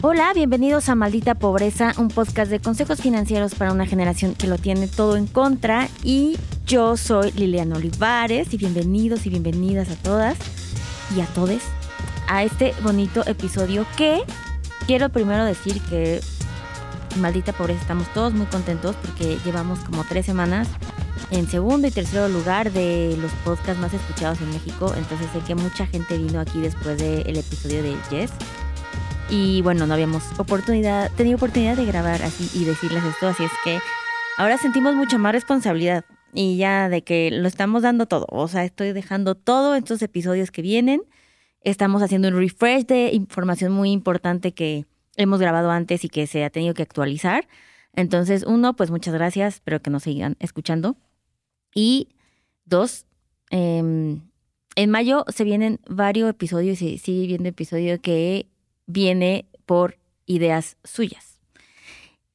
Hola, bienvenidos a Maldita Pobreza, un podcast de consejos financieros para una generación que lo tiene todo en contra. Y yo soy Liliana Olivares y bienvenidos y bienvenidas a todas y a todes a este bonito episodio que quiero primero decir que Maldita Pobreza estamos todos muy contentos porque llevamos como tres semanas en segundo y tercer lugar de los podcasts más escuchados en México. Entonces sé que mucha gente vino aquí después del episodio de Jess. Y bueno, no habíamos oportunidad, tenido oportunidad de grabar así y decirles esto, así es que ahora sentimos mucha más responsabilidad y ya de que lo estamos dando todo. O sea, estoy dejando todo estos episodios que vienen. Estamos haciendo un refresh de información muy importante que hemos grabado antes y que se ha tenido que actualizar. Entonces, uno, pues muchas gracias, espero que nos sigan escuchando. Y dos, em, en mayo se vienen varios episodios y sigue viendo episodio que viene por ideas suyas.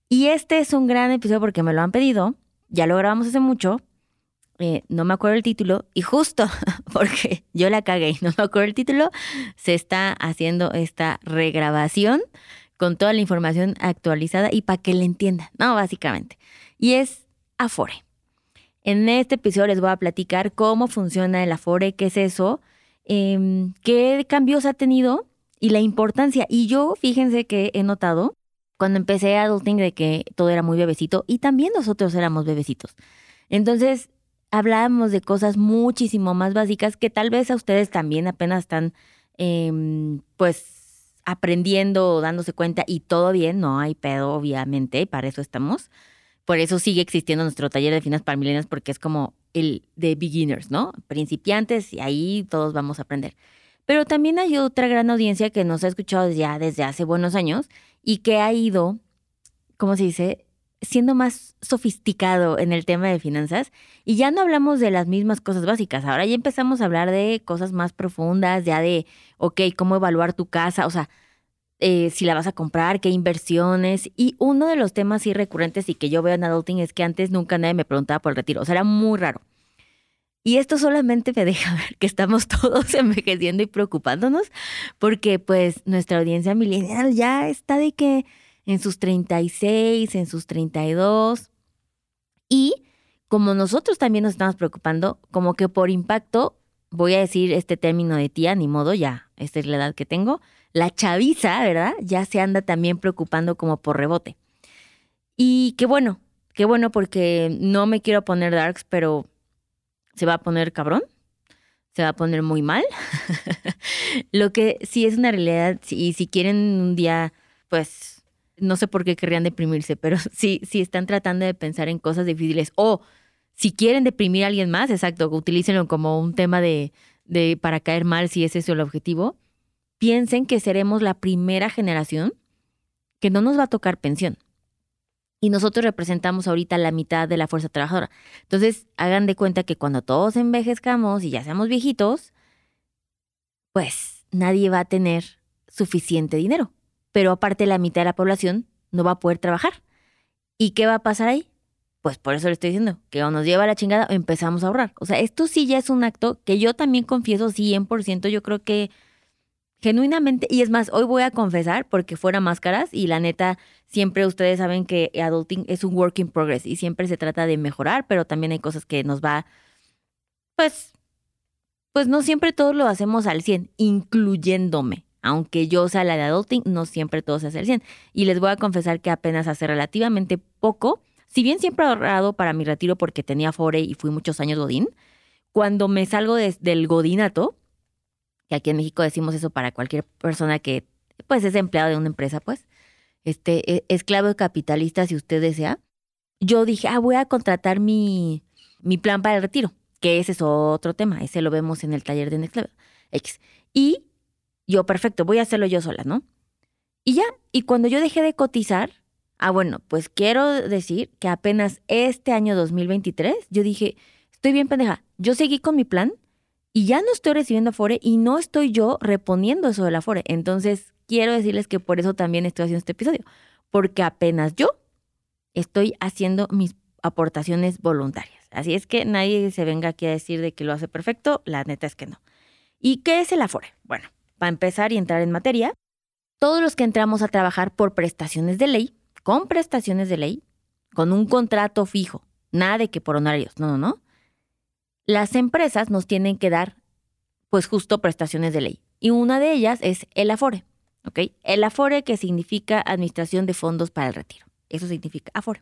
Y este es un gran episodio porque me lo han pedido, ya lo grabamos hace mucho, eh, no me acuerdo el título, y justo porque yo la cagué y no me acuerdo el título, se está haciendo esta regrabación con toda la información actualizada y para que le entiendan, ¿no? Básicamente. Y es Afore. En este episodio les voy a platicar cómo funciona el Afore, qué es eso, em, qué cambios ha tenido y la importancia. Y yo, fíjense que he notado cuando empecé a adulting de que todo era muy bebecito y también nosotros éramos bebecitos. Entonces, hablábamos de cosas muchísimo más básicas que tal vez a ustedes también apenas están, em, pues, aprendiendo dándose cuenta y todo bien, no hay pedo, obviamente, para eso estamos. Por eso sigue existiendo nuestro taller de finanzas para milenios porque es como el de beginners, ¿no? Principiantes y ahí todos vamos a aprender. Pero también hay otra gran audiencia que nos ha escuchado ya desde hace buenos años y que ha ido, ¿cómo se dice? siendo más sofisticado en el tema de finanzas y ya no hablamos de las mismas cosas básicas, ahora ya empezamos a hablar de cosas más profundas, ya de, ok, cómo evaluar tu casa, o sea, eh, si la vas a comprar, qué inversiones. Y uno de los temas recurrentes y que yo veo en Adulting es que antes nunca nadie me preguntaba por el retiro, o sea, era muy raro. Y esto solamente me deja ver que estamos todos envejeciendo y preocupándonos porque pues nuestra audiencia millennial ya está de que en sus 36, en sus 32 y como nosotros también nos estamos preocupando, como que por impacto, voy a decir este término de tía, ni modo, ya, esta es la edad que tengo, la chaviza, ¿verdad? Ya se anda también preocupando como por rebote. Y qué bueno, qué bueno porque no me quiero poner darks, pero se va a poner cabrón, se va a poner muy mal. Lo que sí es una realidad, y si quieren un día, pues no sé por qué querrían deprimirse, pero si, si están tratando de pensar en cosas difíciles o si quieren deprimir a alguien más, exacto, utilícenlo como un tema de, de para caer mal si ese es el objetivo. Piensen que seremos la primera generación que no nos va a tocar pensión y nosotros representamos ahorita la mitad de la fuerza trabajadora. Entonces, hagan de cuenta que cuando todos envejezcamos y ya seamos viejitos, pues nadie va a tener suficiente dinero. Pero aparte la mitad de la población no va a poder trabajar. ¿Y qué va a pasar ahí? Pues por eso le estoy diciendo, que o nos lleva la chingada o empezamos a ahorrar. O sea, esto sí ya es un acto que yo también confieso 100%, yo creo que genuinamente, y es más, hoy voy a confesar porque fuera máscaras y la neta, siempre ustedes saben que adulting es un work in progress y siempre se trata de mejorar, pero también hay cosas que nos va, pues, pues no siempre todos lo hacemos al 100, incluyéndome. Aunque yo sea la de adulting, no siempre todo se hace al 100. Y les voy a confesar que apenas hace relativamente poco, si bien siempre he ahorrado para mi retiro porque tenía fore y fui muchos años godín, cuando me salgo del godinato, aquí en México decimos eso para cualquier persona que pues es empleado de una empresa, pues, este, e, esclavo capitalista si usted desea, yo dije, ah, voy a contratar mi, mi plan para el retiro, que ese es otro tema, ese lo vemos en el taller de Next X. Y yo, perfecto, voy a hacerlo yo sola, ¿no? Y ya, y cuando yo dejé de cotizar, ah, bueno, pues quiero decir que apenas este año 2023, yo dije, estoy bien pendeja, yo seguí con mi plan y ya no estoy recibiendo Afore y no estoy yo reponiendo eso del Afore. Entonces, quiero decirles que por eso también estoy haciendo este episodio, porque apenas yo estoy haciendo mis aportaciones voluntarias. Así es que nadie se venga aquí a decir de que lo hace perfecto, la neta es que no. ¿Y qué es el Afore? Bueno, para empezar y entrar en materia, todos los que entramos a trabajar por prestaciones de ley, con prestaciones de ley, con un contrato fijo, nada de que por honorarios, no, no, no. Las empresas nos tienen que dar, pues justo prestaciones de ley. Y una de ellas es el Afore, ¿ok? El Afore que significa Administración de Fondos para el Retiro. Eso significa Afore.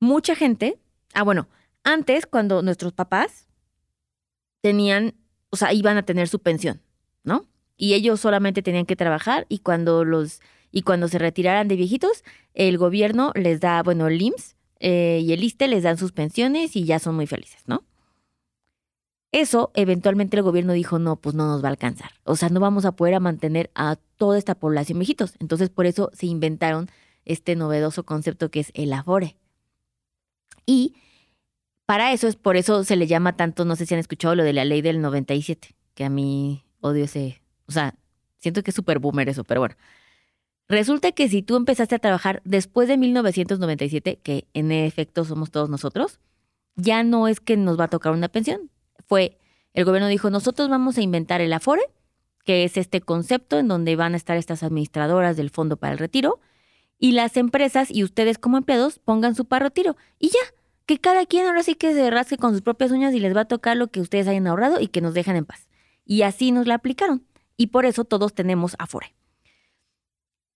Mucha gente, ah, bueno, antes cuando nuestros papás tenían, o sea, iban a tener su pensión, ¿no? Y ellos solamente tenían que trabajar y cuando los y cuando se retiraran de viejitos, el gobierno les da, bueno, el IMSS eh, y el ISTE les dan sus pensiones y ya son muy felices, ¿no? Eso, eventualmente el gobierno dijo, no, pues no nos va a alcanzar. O sea, no vamos a poder mantener a toda esta población viejitos. Entonces, por eso se inventaron este novedoso concepto que es el Afore. Y para eso es por eso se le llama tanto, no sé si han escuchado lo de la ley del 97, que a mí odio ese, o sea, siento que es súper boomer eso, pero bueno. Resulta que si tú empezaste a trabajar después de 1997, que en efecto somos todos nosotros, ya no es que nos va a tocar una pensión. Fue, el gobierno dijo, nosotros vamos a inventar el Afore, que es este concepto en donde van a estar estas administradoras del Fondo para el Retiro, y las empresas y ustedes como empleados pongan su para retiro. Y ya, que cada quien ahora sí que se rasque con sus propias uñas y les va a tocar lo que ustedes hayan ahorrado y que nos dejen en paz. Y así nos la aplicaron. Y por eso todos tenemos Afore.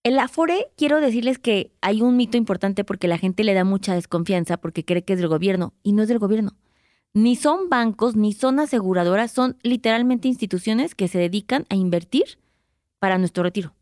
El Afore, quiero decirles que hay un mito importante porque la gente le da mucha desconfianza porque cree que es del gobierno y no es del gobierno. Ni son bancos, ni son aseguradoras, son literalmente instituciones que se dedican a invertir para nuestro retiro.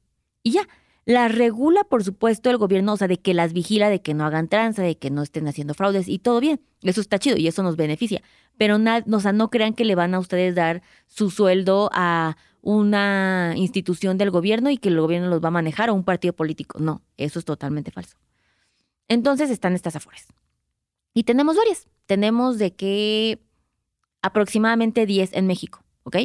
Y ya, las regula, por supuesto, el gobierno, o sea, de que las vigila, de que no hagan tranza, de que no estén haciendo fraudes y todo bien. Eso está chido y eso nos beneficia. Pero o sea, no crean que le van a ustedes dar su sueldo a una institución del gobierno y que el gobierno los va a manejar o un partido político. No, eso es totalmente falso. Entonces están estas afores. Y tenemos varias. Tenemos de que aproximadamente 10 en México, ¿ok?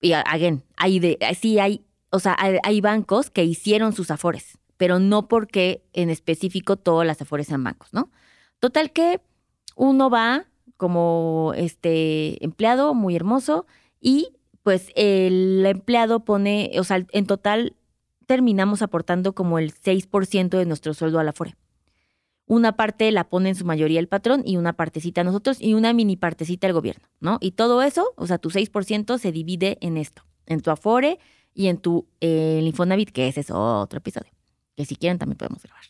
Y again, hay de, sí hay o sea, hay, bancos que hicieron sus afores, pero no porque en específico todas las afores sean bancos, ¿no? Total que uno va como este empleado muy hermoso y pues el empleado pone, o sea, en total terminamos aportando como el 6% de nuestro sueldo a la afore. Una parte la pone en su mayoría el patrón y una partecita nosotros y una mini partecita el gobierno, ¿no? Y todo eso, o sea, tu 6% se divide en esto, en tu afore, y en tu eh, Infonavit, que ese es otro episodio, que si quieren también podemos grabar.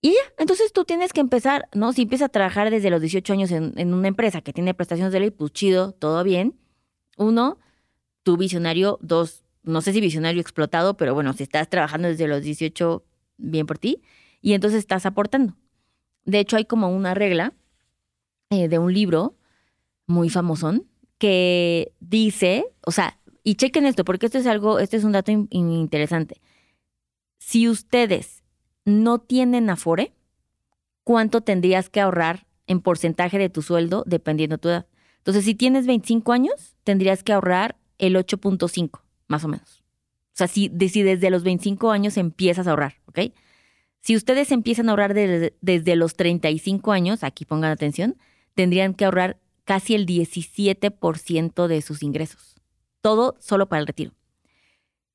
Y ya, entonces tú tienes que empezar, ¿no? Si empiezas a trabajar desde los 18 años en, en una empresa que tiene prestaciones de ley, pues chido, todo bien. Uno, tu visionario. Dos, no sé si visionario explotado, pero bueno, si estás trabajando desde los 18, bien por ti. Y entonces estás aportando. De hecho, hay como una regla eh, de un libro muy famosón que dice, o sea, y chequen esto, porque esto es algo, este es un dato interesante. Si ustedes no tienen Afore, ¿cuánto tendrías que ahorrar en porcentaje de tu sueldo dependiendo de tu edad? Entonces, si tienes 25 años, tendrías que ahorrar el 8.5, más o menos. O sea, si, desde los 25 años empiezas a ahorrar, ¿ok? Si ustedes empiezan a ahorrar desde, los 35 años, aquí pongan atención, tendrían que ahorrar casi el 17% de sus ingresos todo solo para el retiro.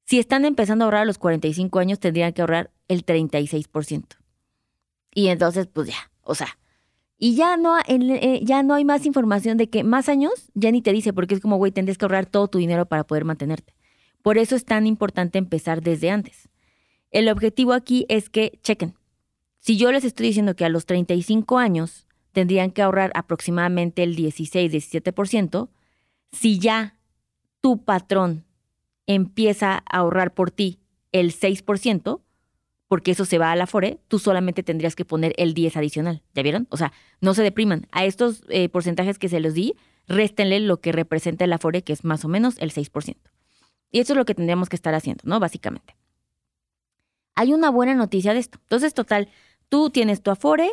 Si están empezando a ahorrar a los 45 años, tendrían que ahorrar el 36%. Y entonces, pues ya, o sea, y ya no, eh, ya no hay más información de que más años ya ni te dice, porque es como, güey, tendrías que ahorrar todo tu dinero para poder mantenerte. Por eso es tan importante empezar desde antes. El objetivo aquí es que, chequen, si yo les estoy diciendo que a los 35 años tendrían que ahorrar aproximadamente el 16-17%, si ya tu patrón empieza a ahorrar por ti el 6%, porque eso se va a la FORE, tú solamente tendrías que poner el 10 adicional. ¿Ya vieron? O sea, no se depriman. A estos eh, porcentajes que se los di, réstenle lo que representa el Afore, que es más o menos el 6%. Y eso es lo que tendríamos que estar haciendo, ¿no? Básicamente. Hay una buena noticia de esto. Entonces, total, tú tienes tu Afore,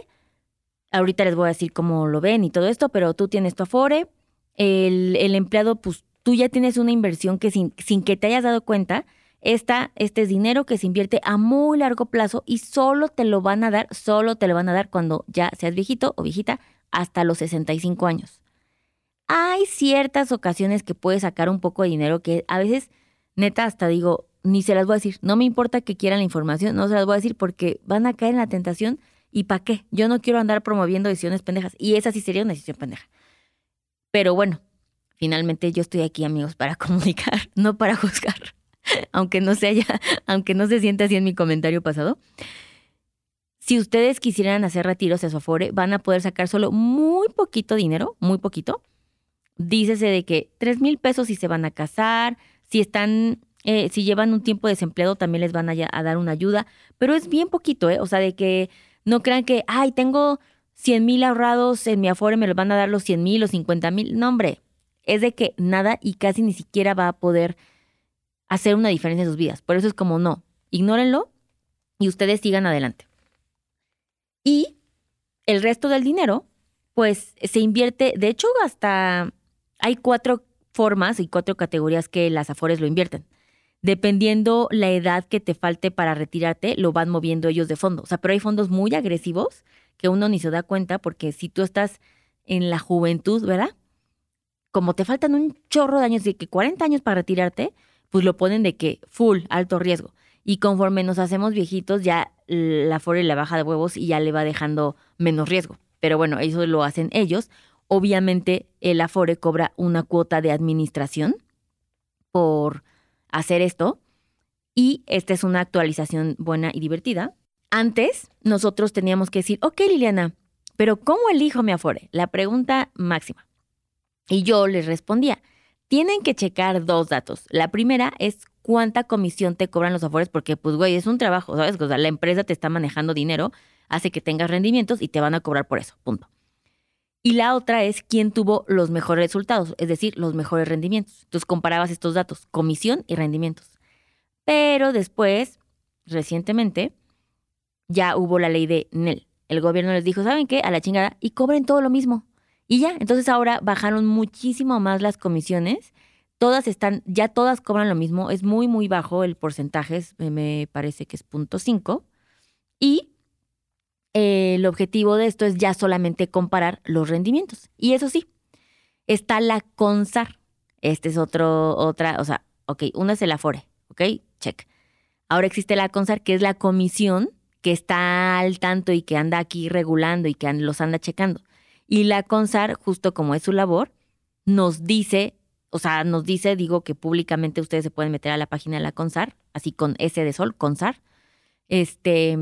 ahorita les voy a decir cómo lo ven y todo esto, pero tú tienes tu Afore, el, el empleado, pues tú ya tienes una inversión que sin, que te hayas dado cuenta, esta, este es dinero que se invierte a muy largo plazo y solo te lo van a dar, solo te lo van a dar cuando ya seas viejito o viejita hasta los 65 años. Hay ciertas ocasiones que puedes sacar un poco de dinero que a veces, neta, hasta digo, ni se las voy a decir. No me importa que quieran la información, no se las voy a decir porque van a caer en la tentación. ¿Y para qué? Yo no quiero andar promoviendo decisiones pendejas. Y esa sí sería una decisión pendeja. Pero bueno, finalmente yo estoy aquí, amigos, para comunicar, no para juzgar. aunque no se haya, aunque no se sienta así en mi comentario pasado. Si ustedes quisieran hacer retiros a su Afore, van a poder sacar solo muy poquito dinero, muy poquito. Dícese de que tres mil pesos si se van a casar, si están, eh, si llevan un tiempo desempleado también les van a, dar una ayuda, pero es bien poquito, ¿eh? O sea, de que no crean que, ay, tengo 100 mil ahorrados en mi Afore, me los van a dar los 100 mil o 50 mil. No, hombre, es de que nada y casi ni siquiera va a poder hacer una diferencia en sus vidas. Por eso es como, no, ignórenlo y ustedes sigan adelante. Y el resto del dinero, pues se invierte, de hecho, hasta hay cuatro formas y cuatro categorías que las Afores lo invierten. Dependiendo la edad que te falte para retirarte, lo van moviendo ellos de fondo. O sea, pero hay fondos muy agresivos que uno ni se da cuenta porque si tú estás en la juventud, ¿verdad? Como te faltan un chorro de años, de que 40 años para retirarte, pues lo ponen de que full, alto riesgo. Y conforme nos hacemos viejitos, ya la Afore le baja de huevos y ya le va dejando menos riesgo. Pero bueno, eso lo hacen ellos. Obviamente el Afore cobra una cuota de administración por hacer esto. Y esta es una actualización buena y divertida. Antes nosotros teníamos que decir, ok Liliana, pero ¿cómo elijo mi Afore? La pregunta máxima. Y yo les respondía, tienen que checar dos datos. La primera es cuánta comisión te cobran los afores, porque pues güey, es un trabajo, ¿sabes? O sea, la empresa te está manejando dinero, hace que tengas rendimientos y te van a cobrar por eso, punto. Y la otra es quién tuvo los mejores resultados, es decir, los mejores rendimientos. Entonces comparabas estos datos, comisión y rendimientos. Pero después, recientemente, ya hubo la ley de NEL. El gobierno les dijo, ¿saben qué? A la chingada, y cobren todo lo mismo. Y ya, entonces ahora bajaron muchísimo más las comisiones todas están, ya todas cobran lo mismo, es muy, muy bajo el porcentaje, me parece que es punto. Y eh, el objetivo de esto es ya solamente comparar los rendimientos. Y eso sí, está la CONSAR. Este es otro, otra, o sea, ok, una es el Afore, ok, check. Ahora existe la CONSAR, que es la comisión que está al tanto y que anda aquí regulando y que los anda checando. Y la CONSAR, justo como es su labor, nos dice o sea, nos dice, digo que públicamente ustedes se pueden meter a la página de la CONSAR, así con S de sol, CONSAR, este,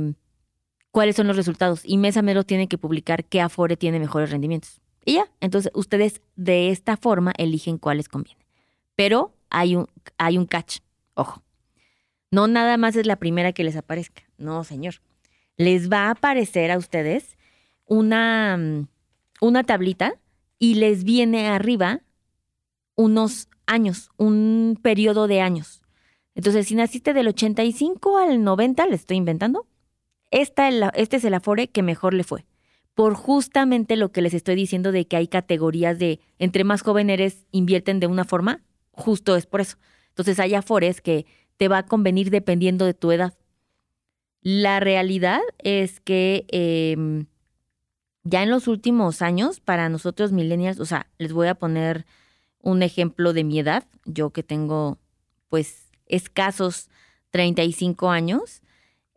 cuáles son los resultados. Y mes a mes lo tienen que publicar qué Afore tiene mejores rendimientos. Y ya, entonces ustedes de esta forma eligen cuáles conviene. Pero hay un, hay un catch, ojo. No nada más es la primera que les aparezca, no, señor. Les va a aparecer a ustedes una, una tablita y les viene arriba unos años, un periodo de años. Entonces, si naciste del 85 al 90, le estoy inventando, esta, este es el Afore que mejor le fue. Por justamente lo que les estoy diciendo de que hay categorías de entre más joven eres, invierten de una forma, justo es por eso. Entonces, hay Afores que te va a convenir dependiendo de tu edad. La realidad es que em, ya en los últimos años, para nosotros millennials, o sea, les voy a poner un ejemplo de mi edad, yo que tengo pues escasos 35 años,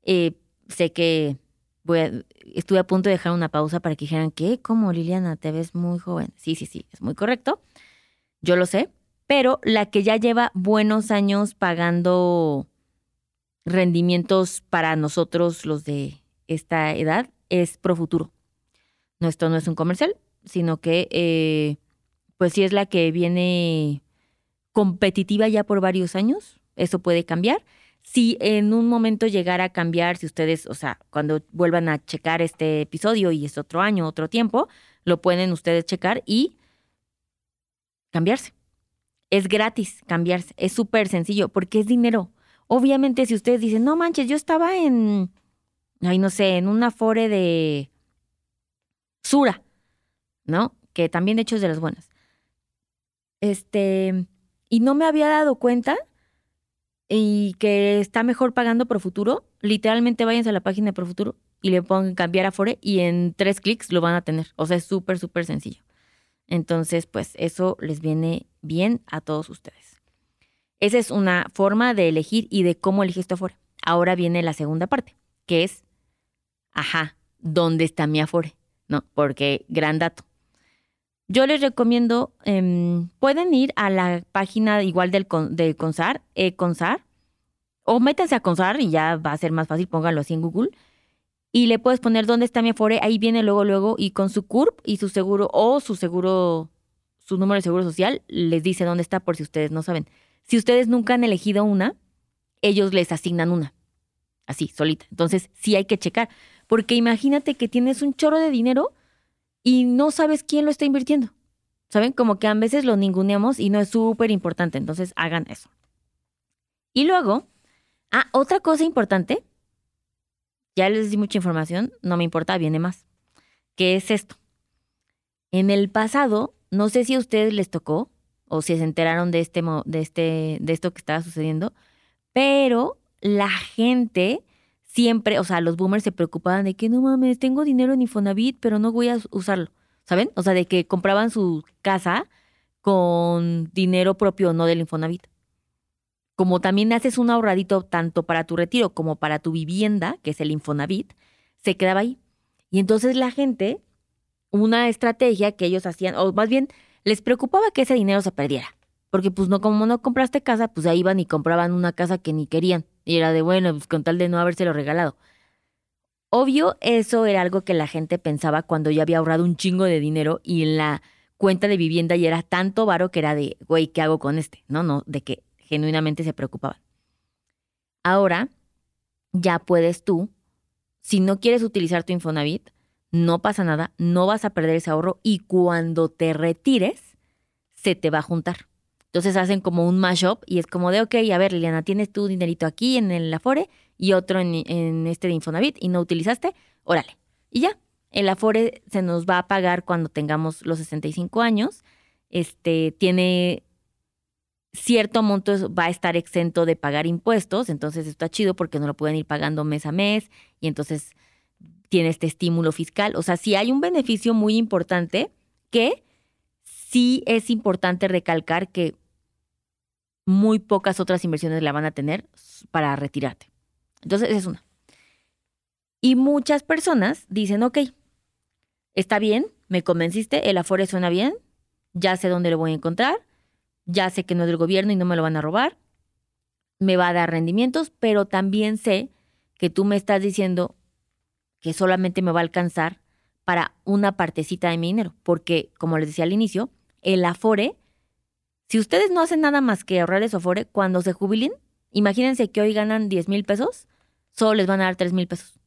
eh, sé que voy a, estuve a punto de dejar una pausa para que dijeran, ¿qué? ¿Cómo Liliana? Te ves muy joven. Sí, sí, sí, es muy correcto. Yo lo sé, pero la que ya lleva buenos años pagando rendimientos para nosotros los de esta edad es Profuturo. No, esto no es un comercial, sino que eh, pues si es la que viene competitiva ya por varios años, eso puede cambiar. Si en un momento llegara a cambiar, si ustedes, o sea, cuando vuelvan a checar este episodio y es otro año, otro tiempo, lo pueden ustedes checar y cambiarse. Es gratis cambiarse, es súper sencillo porque es dinero. Obviamente si ustedes dicen, no manches, yo estaba en, ay, no sé, en una fore de Sura, ¿no? Que también de hecho es de las buenas. Este, y no me había dado cuenta y que está mejor pagando por futuro, literalmente váyanse a la página de Profuturo y le pongan cambiar a y en tres clics lo van a tener. O sea, es súper, súper sencillo. Entonces, pues eso les viene bien a todos ustedes. Esa es una forma de elegir y de cómo eliges tu Afore. Ahora viene la segunda parte, que es, ajá, ¿dónde está mi Afore? No, porque gran dato. Yo les recomiendo, em, pueden ir a la página igual del, del CONSAR, e CONSAR, o métanse a CONSAR y ya va a ser más fácil, pónganlo así en Google. Y le puedes poner dónde está mi Afore, ahí viene luego, luego, y con su CURP y su seguro, o su seguro, su número de seguro social, les dice dónde está por si ustedes no saben. Si ustedes nunca han elegido una, ellos les asignan una. Así, solita. Entonces, sí hay que checar. Porque imagínate que tienes un chorro de dinero y no sabes quién lo está invirtiendo. ¿Saben? Como que a veces lo ninguneamos y no es súper importante. Entonces hagan eso. Y luego, ah, otra cosa importante. Ya les di mucha información, no me importa, viene más. ¿Qué es esto? En el pasado, no sé si a ustedes les tocó o si se enteraron de este, de este, de esto que estaba sucediendo, pero la gente siempre, o sea, los boomers se preocupaban de que no mames, tengo dinero en Infonavit, pero no voy a usarlo, ¿saben? O sea, de que compraban su casa con dinero propio, no del Infonavit. Como también haces un ahorradito tanto para tu retiro como para tu vivienda, que es el Infonavit, se quedaba ahí. Y entonces la gente, una estrategia que ellos hacían, o más bien les preocupaba que ese dinero se perdiera. Porque pues no, como no compraste casa, pues ahí iban y compraban una casa que ni querían. Y era de, bueno, pues con tal de no habérselo regalado. Obvio, eso era algo que la gente pensaba cuando ya había ahorrado un chingo de dinero y en la cuenta de vivienda ya era tanto varo que era de, güey, ¿qué hago con este? No, no, de que genuinamente se preocupaban. Ahora, ya puedes tú, si no quieres utilizar tu Infonavit, no pasa nada, no vas a perder ese ahorro y cuando te retires, se te va a juntar. Entonces hacen como un mashup y es como de, ok, a ver, Liliana, tienes tu dinerito aquí en el Afore y otro en, este de Infonavit y no utilizaste, órale. Y ya, el Afore se nos va a pagar cuando tengamos los 65 años. Este tiene cierto monto, va a estar exento de pagar impuestos, entonces está chido porque no lo pueden ir pagando mes a mes y entonces tiene este estímulo fiscal. O sea, sí hay un beneficio muy importante que sí es importante recalcar que muy pocas otras inversiones la van a tener para retirarte. Entonces, es una. Y muchas personas dicen, ok, está bien, me convenciste, el Afore suena bien, ya sé dónde lo voy a encontrar, ya sé que no es del gobierno y no me lo van a robar, me va a dar rendimientos, pero también sé que tú me estás diciendo que solamente me va a alcanzar para una partecita de mi dinero, porque como les decía al inicio, el Afore si ustedes no hacen nada más que ahorrar su Afore, cuando se jubilen, imagínense que hoy ganan 10 mil pesos, solo les van a dar 3 mil pesos.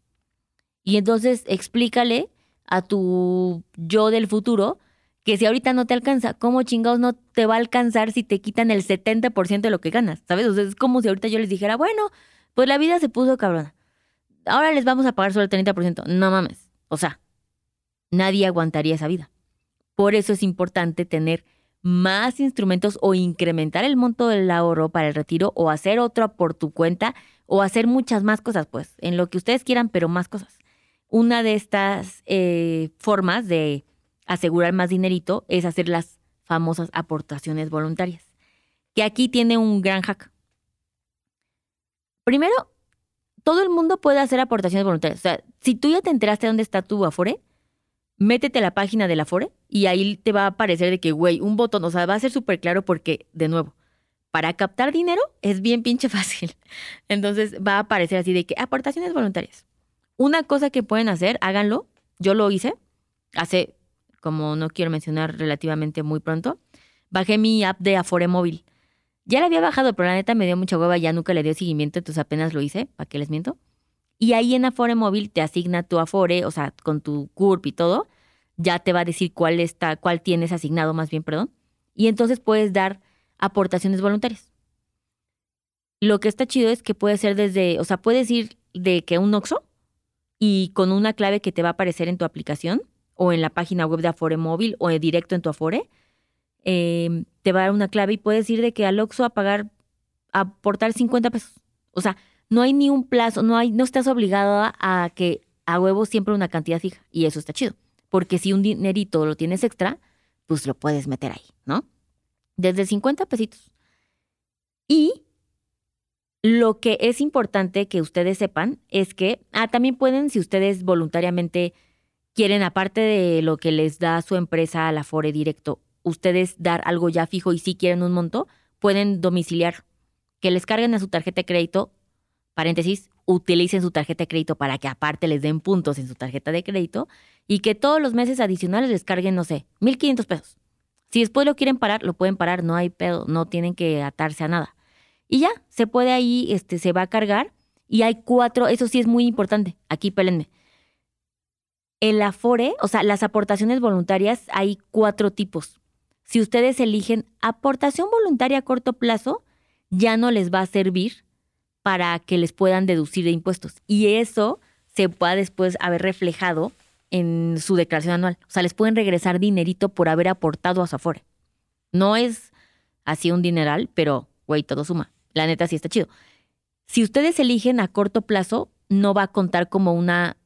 Y entonces explícale a tu yo del futuro que si ahorita no te alcanza, ¿cómo chingados no te va a alcanzar si te quitan el 70% de lo que ganas? ¿Sabes? O sea, es como si ahorita yo les dijera, bueno, pues la vida se puso cabrona. Ahora les vamos a pagar solo el 30%. No mames. O sea, nadie aguantaría esa vida. Por eso es importante tener más instrumentos o incrementar el monto del ahorro para el retiro o hacer otro por tu cuenta o hacer muchas más cosas, pues, en lo que ustedes quieran, pero más cosas. Una de estas eh, formas de asegurar más dinerito es hacer las famosas aportaciones voluntarias, que aquí tiene un gran hack. Primero, todo el mundo puede hacer aportaciones voluntarias. O sea, si tú ya te enteraste dónde está tu Afore, métete a la página de la y ahí te va a aparecer de que, güey, un botón, o sea, va a ser súper claro porque, de nuevo, para captar dinero es bien pinche fácil. Entonces va a aparecer así de que aportaciones voluntarias. Una cosa que pueden hacer, háganlo. Yo lo hice hace, como no quiero mencionar relativamente muy pronto, bajé mi app de Afore móvil. Ya la había bajado, pero la neta me dio mucha hueva, ya nunca le dio seguimiento, entonces apenas lo hice, ¿para qué les miento? Y ahí en Afore móvil te asigna tu Afore, o sea, con tu CURP y todo, ya te va a decir cuál está, cuál tienes asignado más bien, perdón. Y entonces puedes dar aportaciones voluntarias. Lo que está chido es que puede ser desde, o sea, puedes ir de que un Oxxo y con una clave que te va a aparecer en tu aplicación o en la página web de Afore móvil o directo en tu Afore, em, te va a dar una clave y puedes ir de que al Oxxo a pagar, a aportar 50 pesos. O sea, no hay ni un plazo, no, hay, no estás obligado a que a huevo siempre una cantidad fija y eso está chido. Porque si un dinerito lo tienes extra, pues lo puedes meter ahí, ¿no? Desde 50 pesitos. Y lo que es importante que ustedes sepan es que, ah, también pueden, si ustedes voluntariamente quieren, aparte de lo que les da su empresa a la Fore directo, ustedes dar algo ya fijo y si quieren un monto, pueden domiciliar, que les carguen a su tarjeta de crédito, paréntesis, utilicen su tarjeta de crédito para que aparte les den puntos en su tarjeta de crédito y que todos los meses adicionales les carguen, no sé, 1.500 pesos. Si después lo quieren parar, lo pueden parar, no hay pedo, no tienen que atarse a nada. Y ya, se puede ahí, este, se va a cargar y hay cuatro, eso sí es muy importante, aquí pélenme. El Afore, o sea, las aportaciones voluntarias, hay cuatro tipos. Si ustedes eligen aportación voluntaria a corto plazo, ya no les va a servir para que les puedan deducir de impuestos. Y eso se pueda después haber reflejado en su declaración anual. O sea, les pueden regresar dinerito por haber aportado a su Afore. No es así un dineral, pero, güey, todo suma. La neta sí está chido. Si ustedes eligen a corto plazo, no va a contar como una,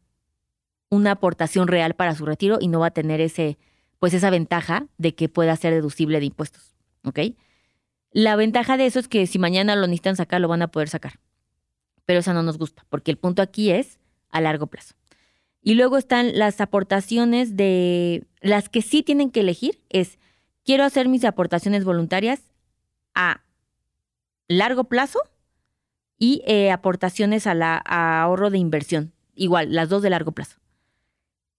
una aportación real para su retiro y no va a tener ese, pues esa ventaja de que pueda ser deducible de impuestos. ¿Ok? La ventaja de eso es que si mañana lo necesitan sacar, lo van a poder sacar pero esa no nos gusta, porque el punto aquí es a largo plazo. Y luego están las aportaciones de las que sí tienen que elegir, es quiero hacer mis aportaciones voluntarias a largo plazo y eh, aportaciones a, la, ahorro de inversión, igual, las dos de largo plazo.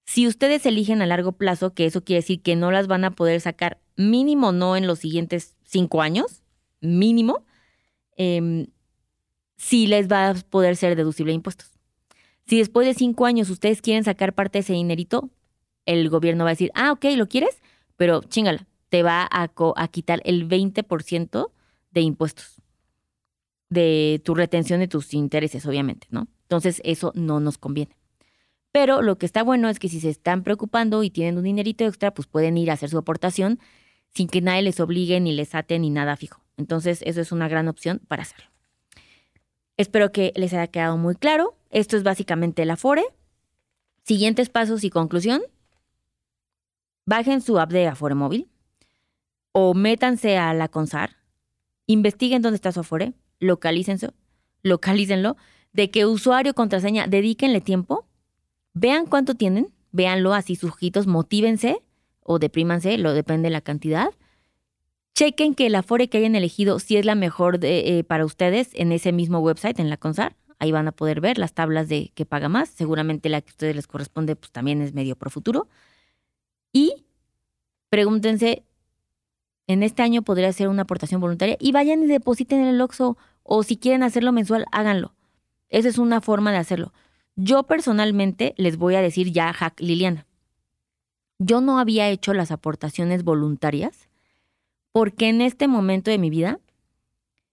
Si ustedes eligen a largo plazo, que eso quiere decir que no las van a poder sacar mínimo no en los siguientes cinco años, mínimo, eh, sí les va a poder ser deducible de impuestos. Si después de cinco años ustedes quieren sacar parte de ese dinerito, el gobierno va a decir, ah, ok, ¿lo quieres? Pero chingala, te va a, a quitar el 20% de impuestos de tu retención de tus intereses, obviamente, ¿no? Entonces eso no nos conviene. Pero lo que está bueno es que si se están preocupando y tienen un dinerito extra, pues pueden ir a hacer su aportación sin que nadie les obligue ni les ate ni nada fijo. Entonces eso es una gran opción para hacerlo. Espero que les haya quedado muy claro. Esto es básicamente el Afore. Siguientes pasos y conclusión. Bajen su app de Afore móvil o métanse a la CONSAR, investiguen dónde está su Afore, localícenlo, localícenlo, de qué usuario, contraseña, dedíquenle tiempo, vean cuánto tienen, véanlo así sujitos, motívense o deprímanse, lo depende de la cantidad Chequen que la Afore que hayan elegido si es la mejor eh, para ustedes en ese mismo website, en la CONSAR. Ahí van a poder ver las tablas de que paga más. Seguramente la que a ustedes les corresponde pues también es medio pro futuro. Y pregúntense, en este año podría ser una aportación voluntaria y vayan y depositen en el OXO o si quieren hacerlo mensual, háganlo. Esa es una forma de hacerlo. Yo personalmente les voy a decir ya, hack Liliana. Yo no había hecho las aportaciones voluntarias porque en este momento de mi vida,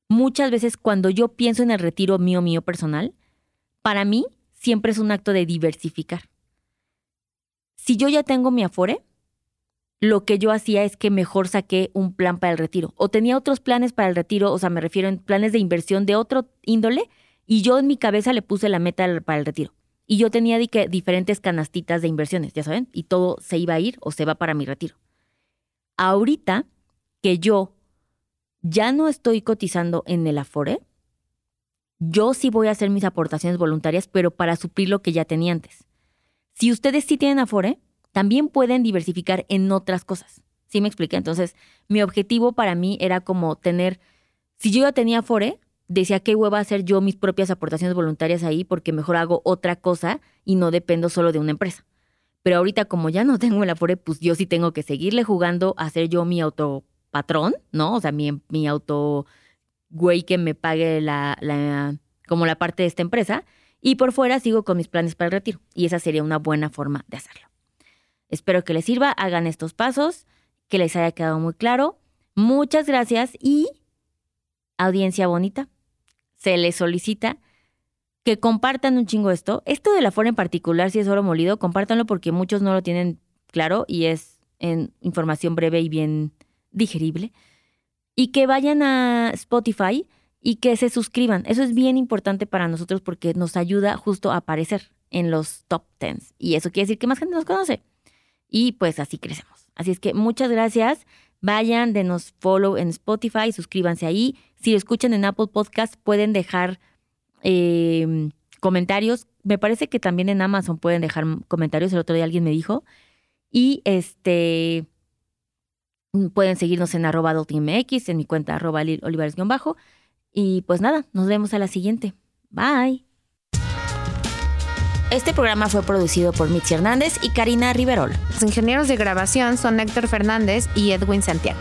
muchas veces cuando yo pienso en el retiro mío, mío personal, para mí siempre es un acto de diversificar. Si yo ya tengo mi afore, lo que yo hacía es que mejor saqué un plan para el retiro. O tenía otros planes para el retiro, o sea, me refiero en planes de inversión de otro índole, y yo en mi cabeza le puse la meta para el retiro. Y yo tenía diferentes canastitas de inversiones, ya saben, y todo se iba a ir o se va para mi retiro. Ahorita que yo ya no estoy cotizando en el Afore, yo sí voy a hacer mis aportaciones voluntarias, pero para suplir lo que ya tenía antes. Si ustedes sí tienen Afore, también pueden diversificar en otras cosas. ¿Sí me expliqué? Entonces, mi objetivo para mí era como tener, si yo ya tenía Afore, decía qué hueva hacer yo mis propias aportaciones voluntarias ahí porque mejor hago otra cosa y no dependo solo de una empresa. Pero ahorita como ya no tengo el Afore, pues yo sí tengo que seguirle jugando a hacer yo mi auto patrón, ¿no? O sea, mi, mi auto güey que me pague la, la, como la parte de esta empresa. Y por fuera sigo con mis planes para el retiro. Y esa sería una buena forma de hacerlo. Espero que les sirva, hagan estos pasos, que les haya quedado muy claro. Muchas gracias y audiencia bonita, se les solicita que compartan un chingo esto. Esto de la forma en particular, si es oro molido, compártanlo porque muchos no lo tienen claro y es en información breve y bien digerible, y que vayan a Spotify y que se suscriban. Eso es bien importante para nosotros porque nos ayuda justo a aparecer en los top 10. Y eso quiere decir que más gente nos conoce. Y pues así crecemos. Así es que muchas gracias. Vayan, denos follow en Spotify, suscríbanse ahí. Si escuchan en Apple Podcast, pueden dejar em, comentarios. Me parece que también en Amazon pueden dejar comentarios. El otro día alguien me dijo. Y este pueden seguirnos en arroba adultingmx, en mi cuenta arroba olivares-bajo. Y pues nada, nos vemos a la siguiente. Bye. Este programa fue producido por Mitzi Hernández y Karina Riverol. Los ingenieros de grabación son Héctor Fernández y Edwin Santiago.